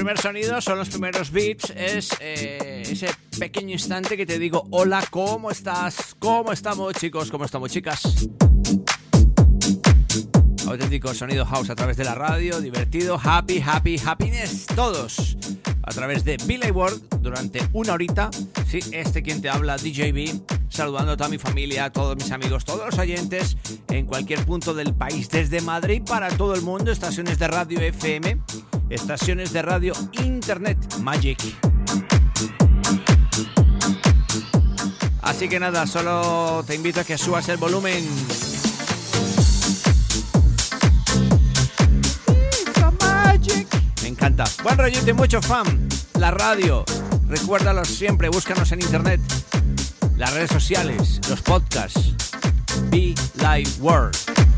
primer sonido, son los primeros beats, es eh, ese pequeño instante que te digo, hola, ¿cómo estás? ¿Cómo estamos chicos? ¿Cómo estamos chicas? Auténtico sonido house a través de la radio, divertido, happy, happy, happiness, todos a través de Billy World durante una horita. Sí, este quien te habla, DJB, saludando a toda mi familia, a todos mis amigos, todos los oyentes en cualquier punto del país, desde Madrid para todo el mundo, estaciones de radio FM, estaciones de radio Internet Magic. Así que nada, solo te invito a que subas el volumen. Me encanta. Buen rollito y mucho fan. La radio. Recuérdalo siempre, búscanos en internet. Las redes sociales, los podcasts. Be Live World.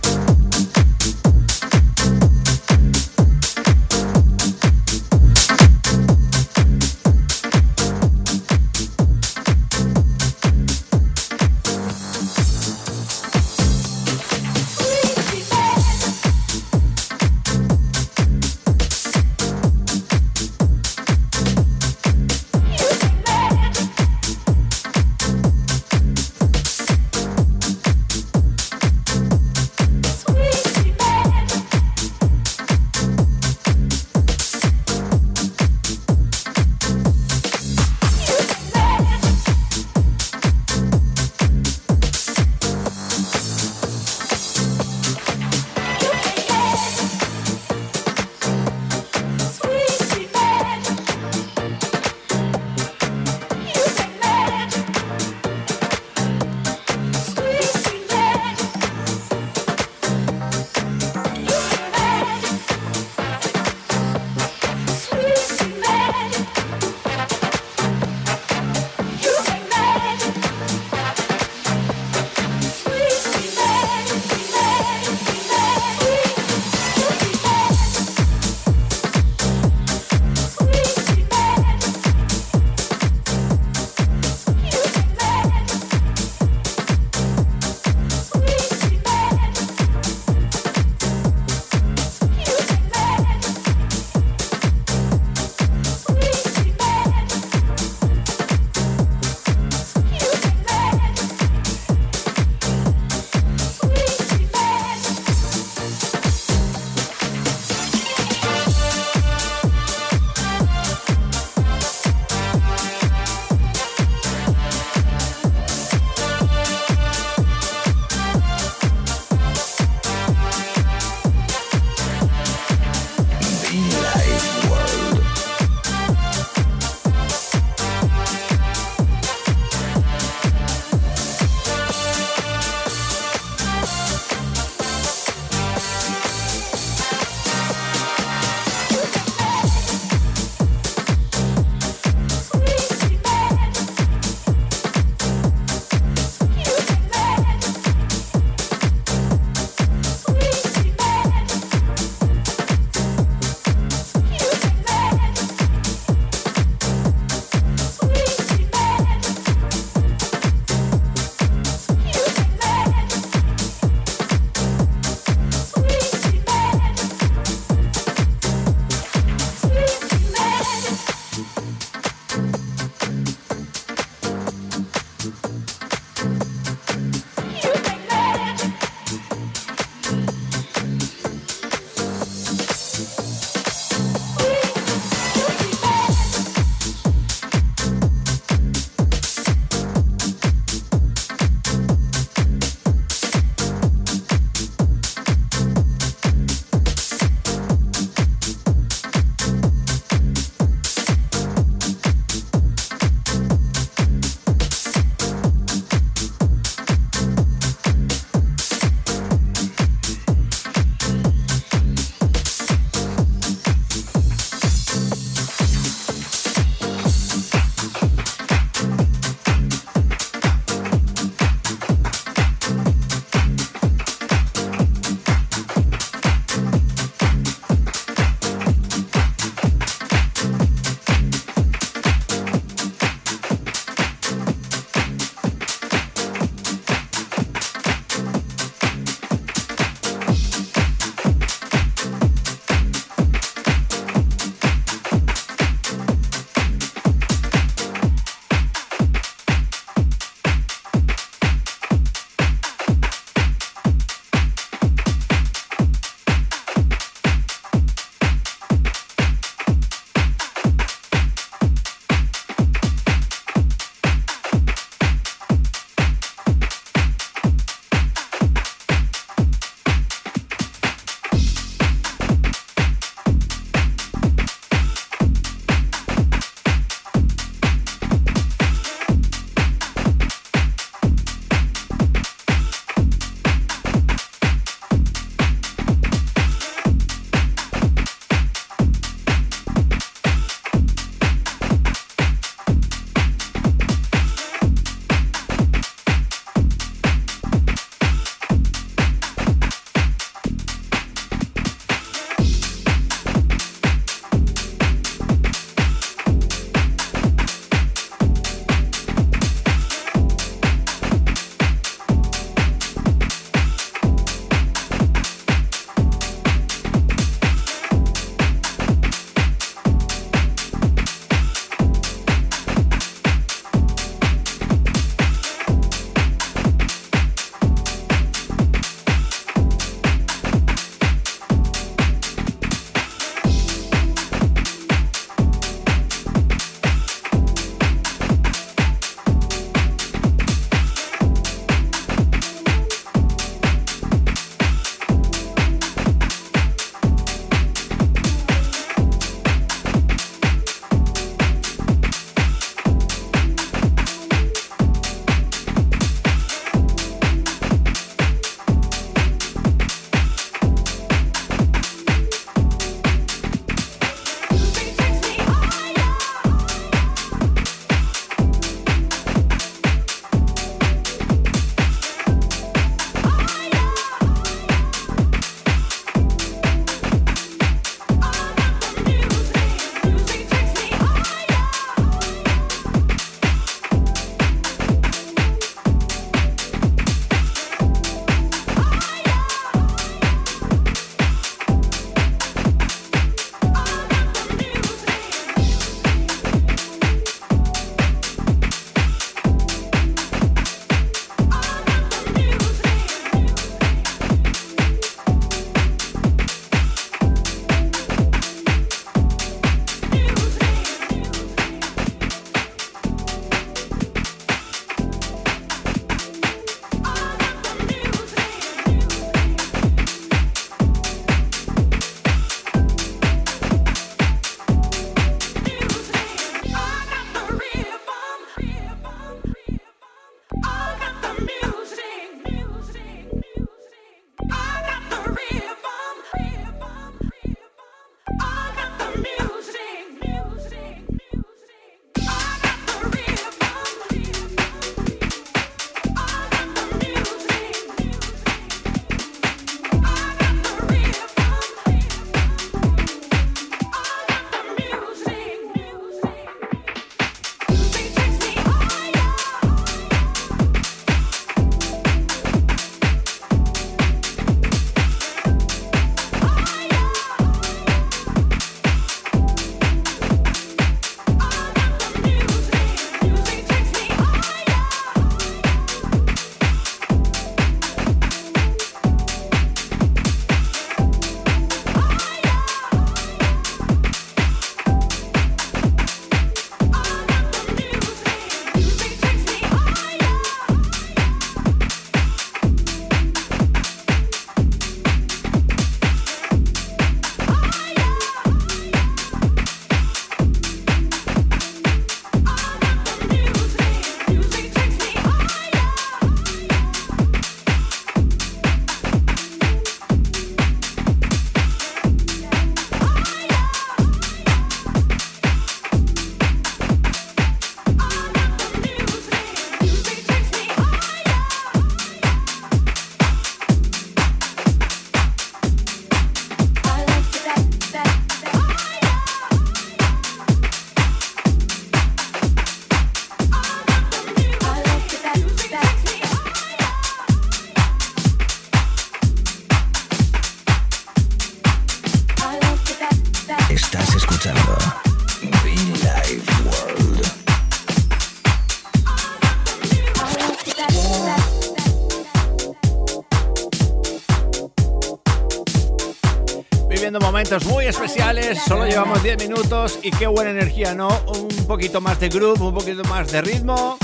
Solo llevamos 10 minutos y qué buena energía, ¿no? Un poquito más de groove, un poquito más de ritmo.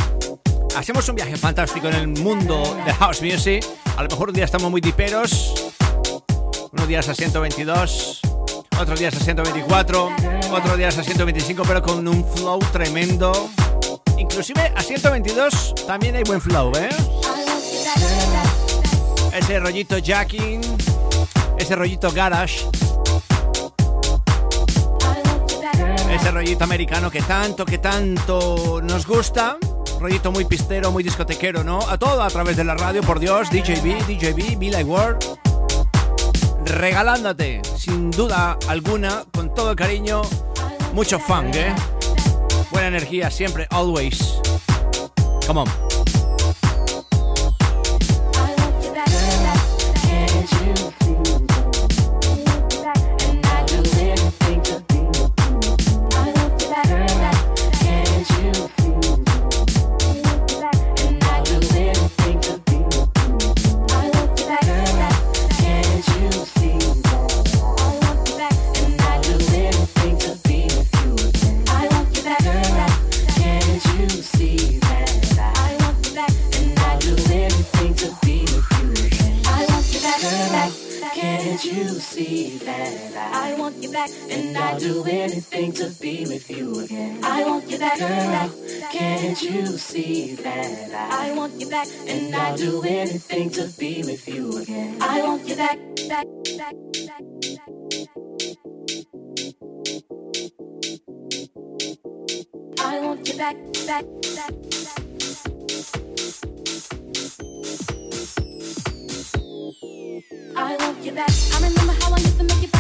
Hacemos un viaje fantástico en el mundo de house music. A lo mejor un día estamos muy diperos. Unos días a 122, otros días a 124, otros días a 125, pero con un flow tremendo. Inclusive a 122 también hay buen flow, ¿eh? Ese rollito jacking, ese rollito garage, ese rollito americano que tanto, que tanto nos gusta. Rollito muy pistero, muy discotequero, ¿no? A todo a través de la radio, por Dios, DJB, DJB, Be Like World. Regalándote, sin duda alguna, con todo el cariño, mucho funk, ¿eh? Buena energía siempre, always. Come on. you see that I, I want you back, and I'll do anything to be with you again. I want you back, girl. Can't you see that I, want you back, and I'll do anything to be with you again. I want you back, back, back, back, back. I want you back, back, back, back. I want you back. I remember how I used to make you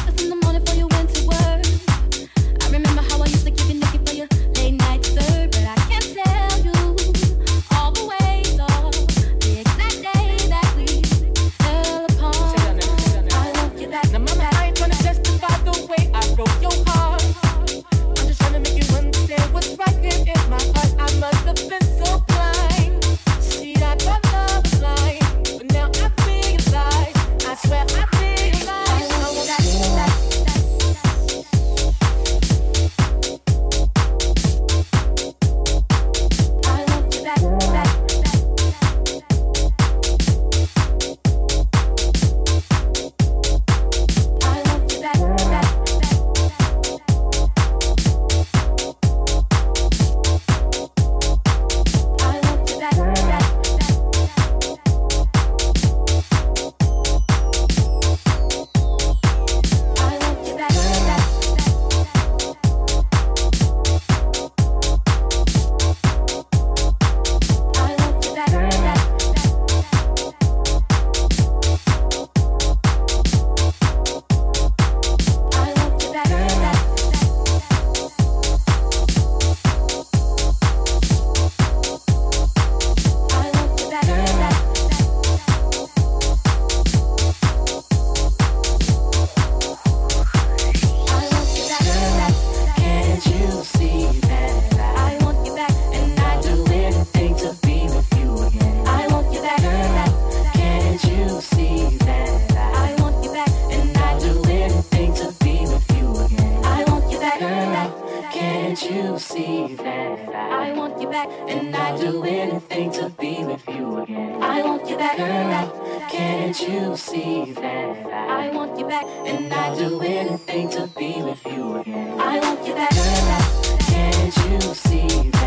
anything to be with you again. I want you back, girl. Can't you see that? I want you back, and I'd do anything to be with you again. I want you back, girl. Can't you see? That?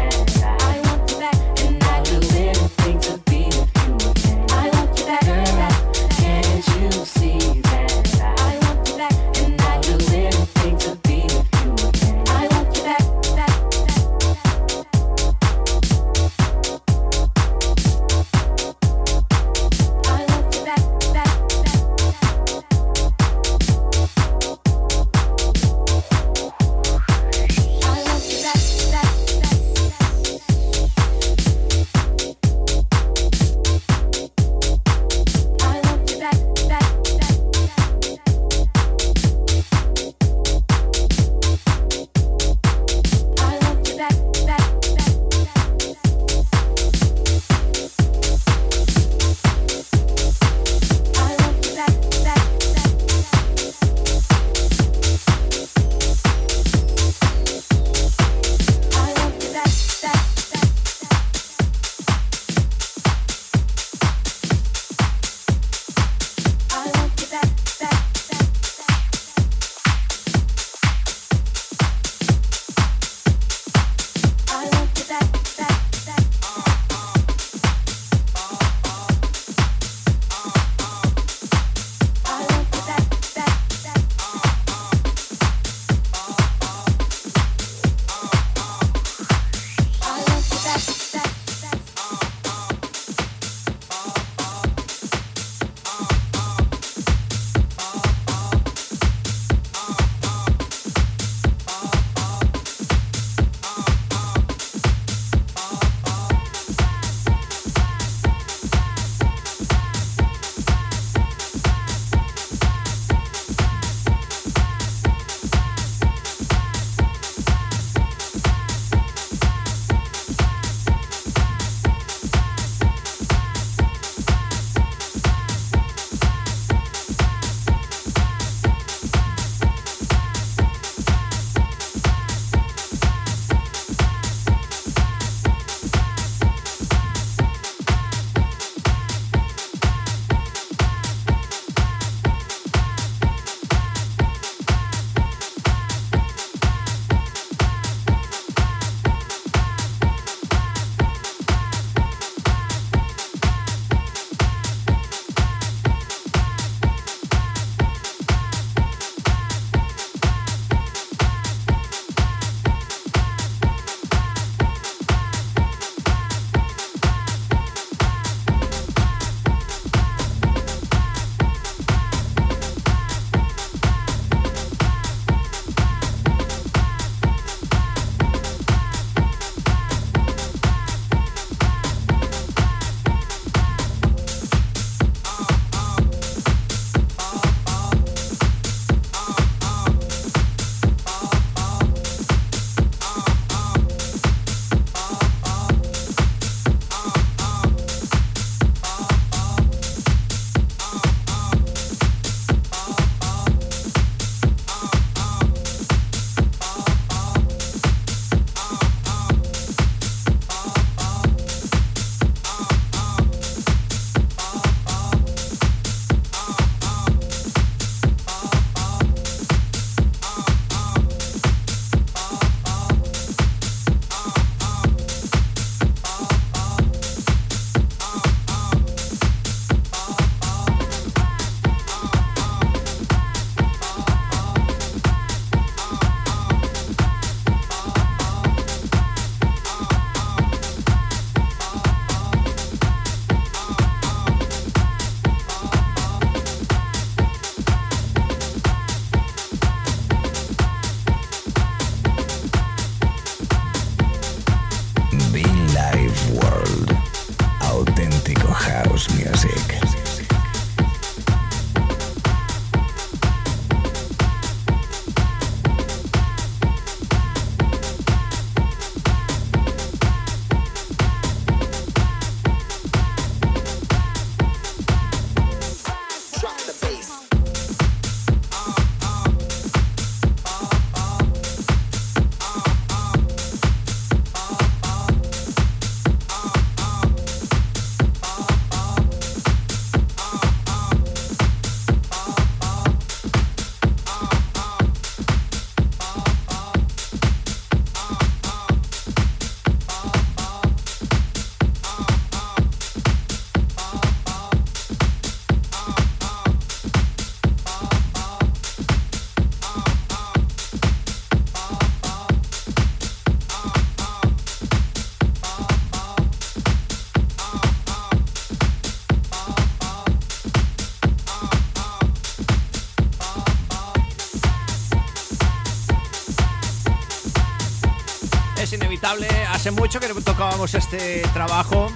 Hace mucho que tocábamos este trabajo.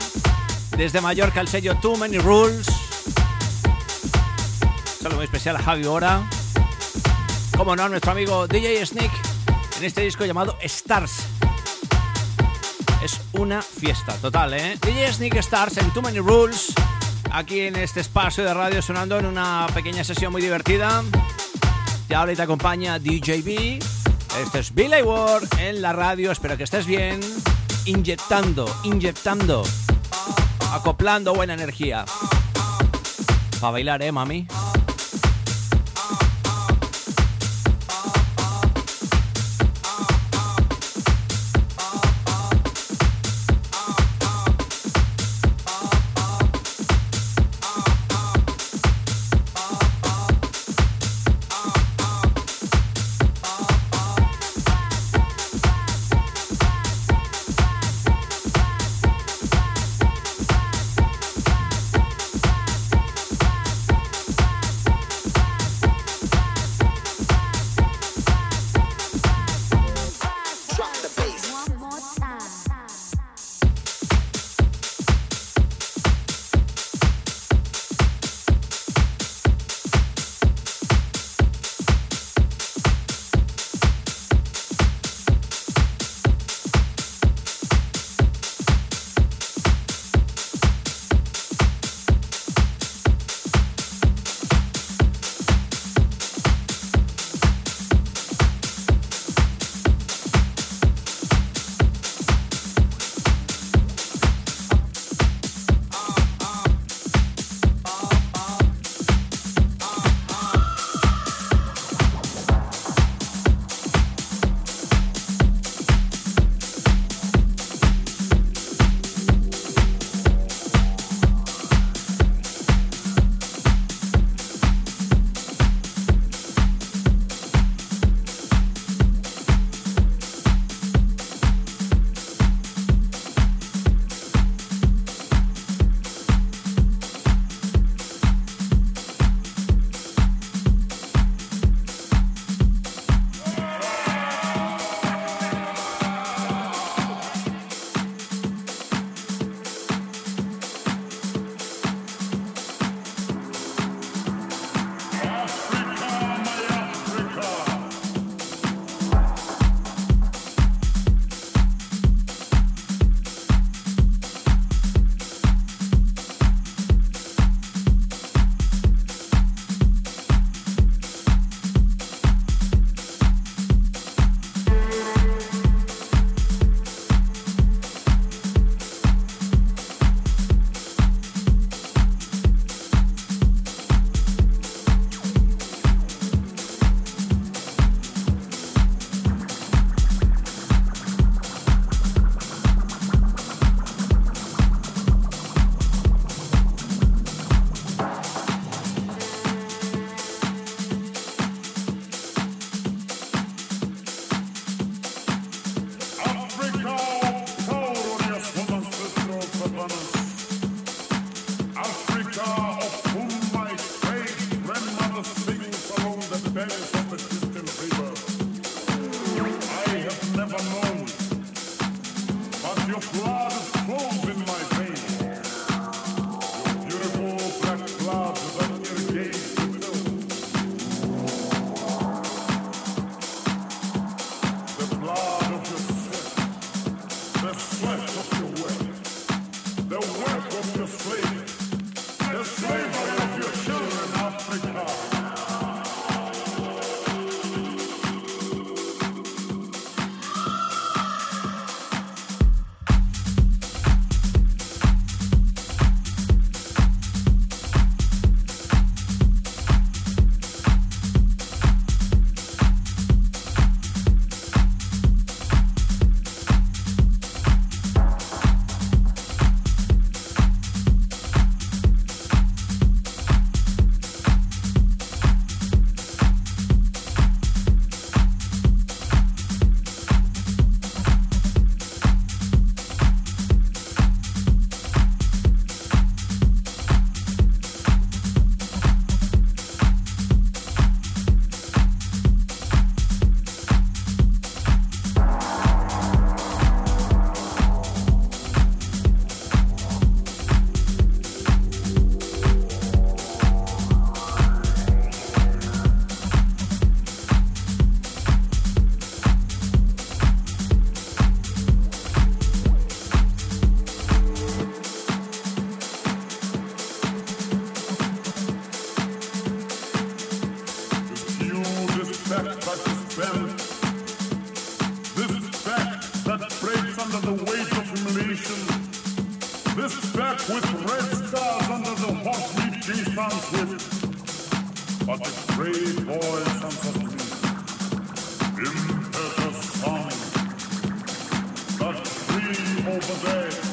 Desde Mallorca el sello Too Many Rules. Saludo muy especial a Javi Ora. Como no, nuestro amigo DJ Sneak en este disco llamado Stars. Es una fiesta total, ¿eh? DJ Sneak Stars en Too Many Rules. Aquí en este espacio de radio sonando en una pequeña sesión muy divertida. Te habla y te acompaña DJ B. Este es Billy Ward en la radio. Espero que estés bien inyectando, inyectando, acoplando buena energía. Para bailar, ¿eh, mami? Over there.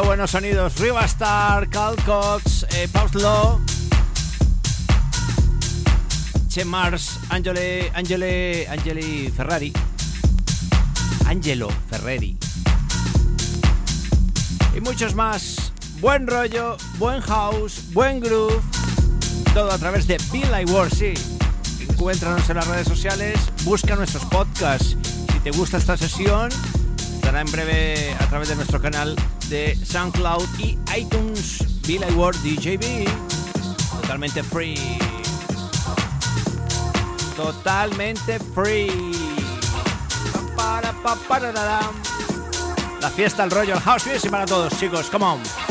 Buenos sonidos. Rivastar, Carl Cox, eh, Law, Che Mars, Angele, Angele, Angeli Ferrari. Angelo Ferreri. Y muchos más. Buen rollo, buen house, buen groove. Todo a través de Be Like World, sí. Encuéntranos en las redes sociales, busca nuestros podcasts. Si te gusta esta sesión, estará en breve a través de nuestro canal de SoundCloud y iTunes. Like World DJB. Totalmente free. Totalmente free. La fiesta, el rollo, el house music para todos, chicos. Come on.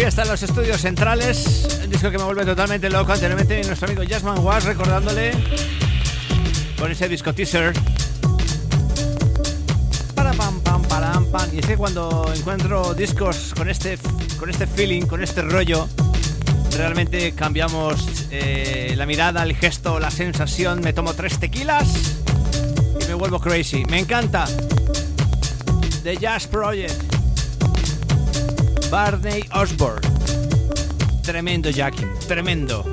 Fiesta en los estudios centrales. Un disco que me vuelve totalmente loco. Anteriormente nuestro amigo Jasmine Was recordándole con ese disco teaser. Para pam pam pam pam. Y es que cuando encuentro discos con este con este feeling, con este rollo, realmente cambiamos eh, la mirada, el gesto, la sensación. Me tomo tres tequilas y me vuelvo crazy. Me encanta. The Jazz Project. Barney Osborne. Tremendo Jackie, tremendo.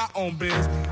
My own biz.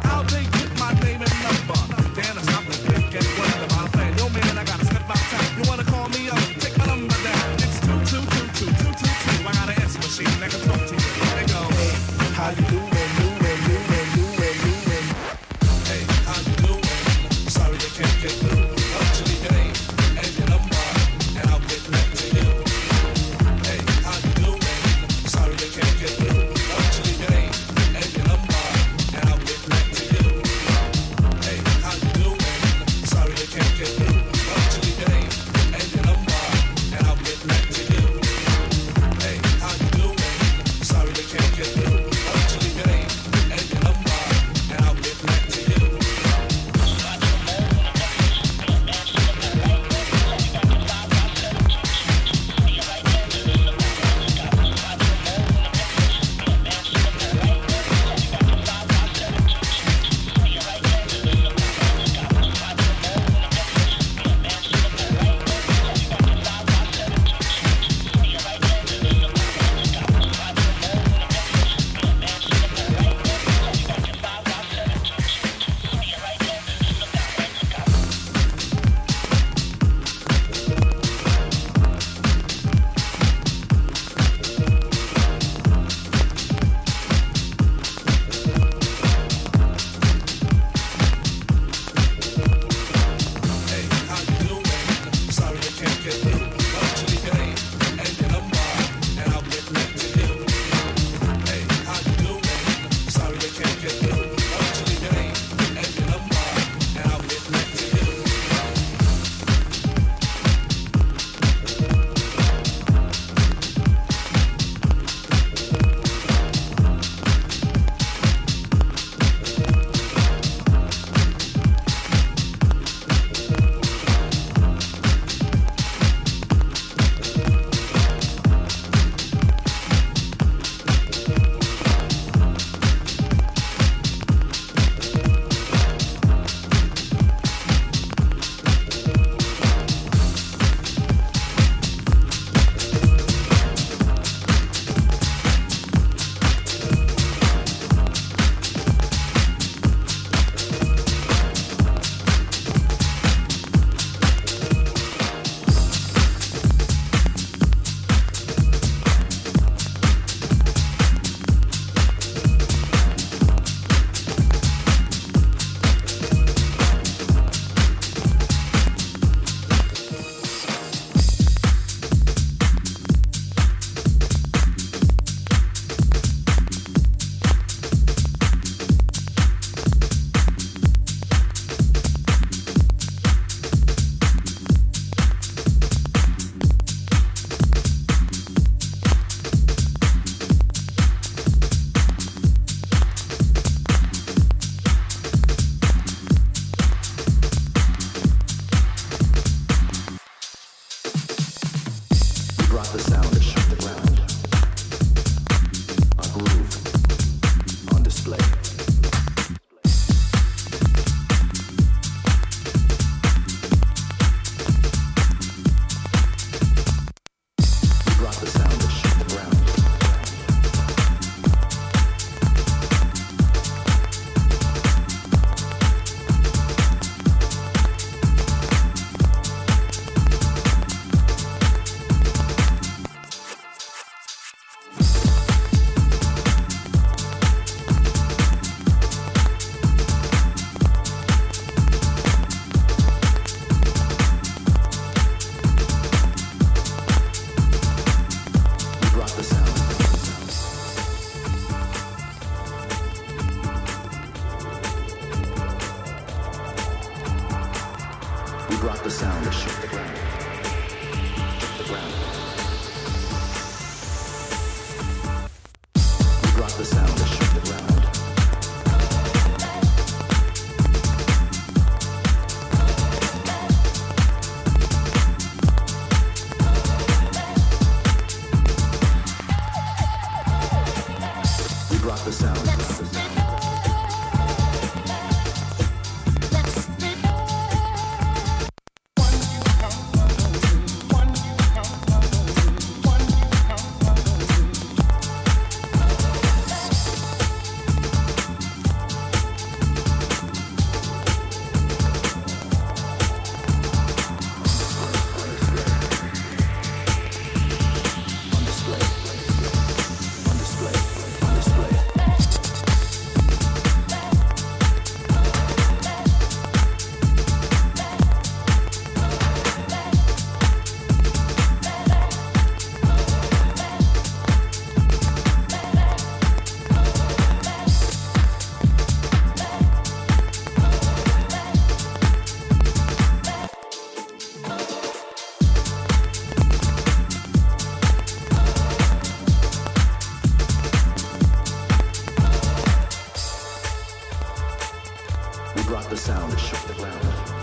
The Life